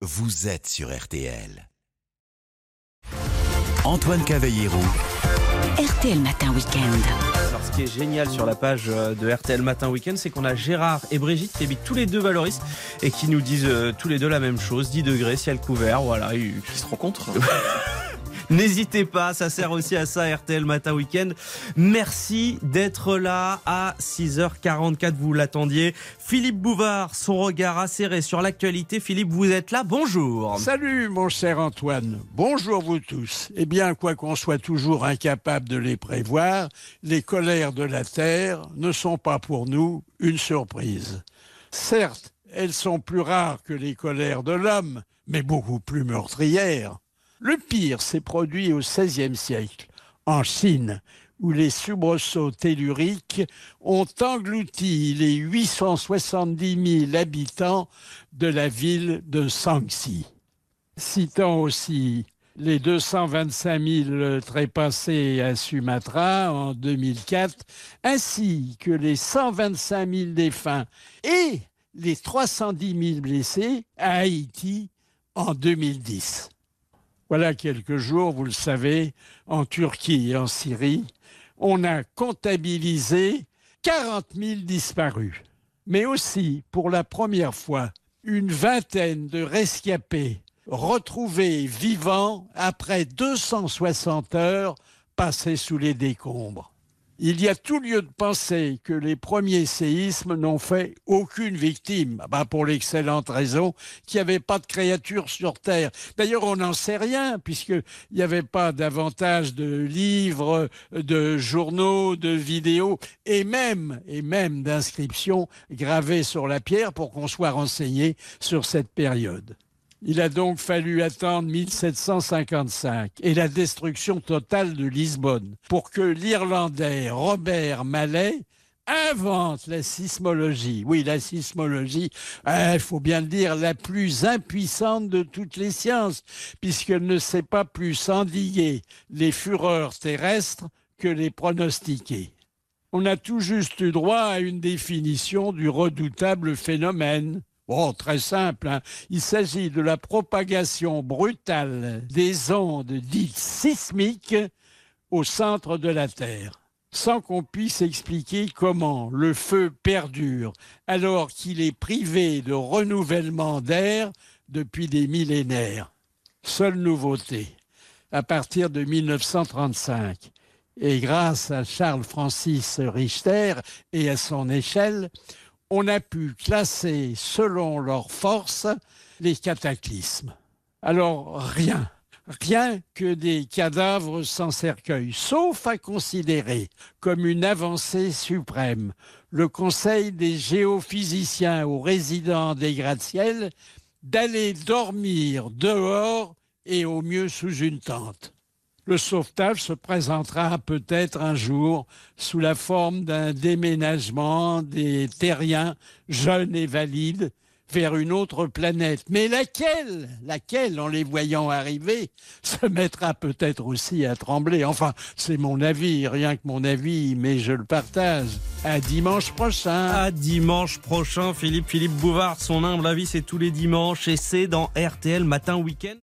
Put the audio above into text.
vous êtes sur RTL. Antoine Cavallero. RTL Matin Week-end. Alors, ce qui est génial sur la page euh, de RTL Matin Week-end, c'est qu'on a Gérard et Brigitte qui habitent tous les deux Valoris et qui nous disent euh, tous les deux la même chose 10 degrés, ciel couvert. Voilà. Ils se rencontrent. N'hésitez pas, ça sert aussi à ça RTL Matin Week-end. Merci d'être là à 6h44, vous l'attendiez. Philippe Bouvard, son regard acéré sur l'actualité. Philippe, vous êtes là, bonjour. Salut mon cher Antoine, bonjour vous tous. Eh bien, quoi qu'on soit toujours incapable de les prévoir, les colères de la Terre ne sont pas pour nous une surprise. Certes, elles sont plus rares que les colères de l'homme, mais beaucoup plus meurtrières. Le pire s'est produit au XVIe siècle, en Chine, où les soubresauts telluriques ont englouti les 870 000 habitants de la ville de Shanxi. Citant aussi les 225 000 trépassés à Sumatra en 2004, ainsi que les 125 000 défunts et les 310 000 blessés à Haïti en 2010. Voilà quelques jours, vous le savez, en Turquie et en Syrie, on a comptabilisé 40 000 disparus, mais aussi, pour la première fois, une vingtaine de rescapés retrouvés vivants après 260 heures passées sous les décombres il y a tout lieu de penser que les premiers séismes n'ont fait aucune victime, bah pour l'excellente raison qu'il n'y avait pas de créatures sur Terre. D'ailleurs, on n'en sait rien, puisqu'il n'y avait pas davantage de livres, de journaux, de vidéos, et même, et même d'inscriptions gravées sur la pierre pour qu'on soit renseigné sur cette période. Il a donc fallu attendre 1755 et la destruction totale de Lisbonne pour que l'Irlandais Robert Mallet invente la sismologie. Oui, la sismologie, il faut bien le dire, la plus impuissante de toutes les sciences, puisqu'elle ne sait pas plus endiguer les fureurs terrestres que les pronostiquer. On a tout juste eu droit à une définition du redoutable phénomène. Bon, très simple. Hein. Il s'agit de la propagation brutale des ondes dites sismiques au centre de la Terre, sans qu'on puisse expliquer comment le feu perdure alors qu'il est privé de renouvellement d'air depuis des millénaires. Seule nouveauté, à partir de 1935, et grâce à Charles Francis Richter et à son échelle, on a pu classer selon leur force les cataclysmes. Alors rien, rien que des cadavres sans cercueil, sauf à considérer comme une avancée suprême le Conseil des géophysiciens aux résidents des gratte-ciel d'aller dormir dehors et au mieux sous une tente le sauvetage se présentera peut-être un jour sous la forme d'un déménagement des terriens jeunes et valides vers une autre planète. Mais laquelle Laquelle, en les voyant arriver, se mettra peut-être aussi à trembler? Enfin, c'est mon avis, rien que mon avis, mais je le partage. À dimanche prochain. À dimanche prochain, Philippe Philippe Bouvard, son humble avis, c'est tous les dimanches et c'est dans RTL Matin Week-end.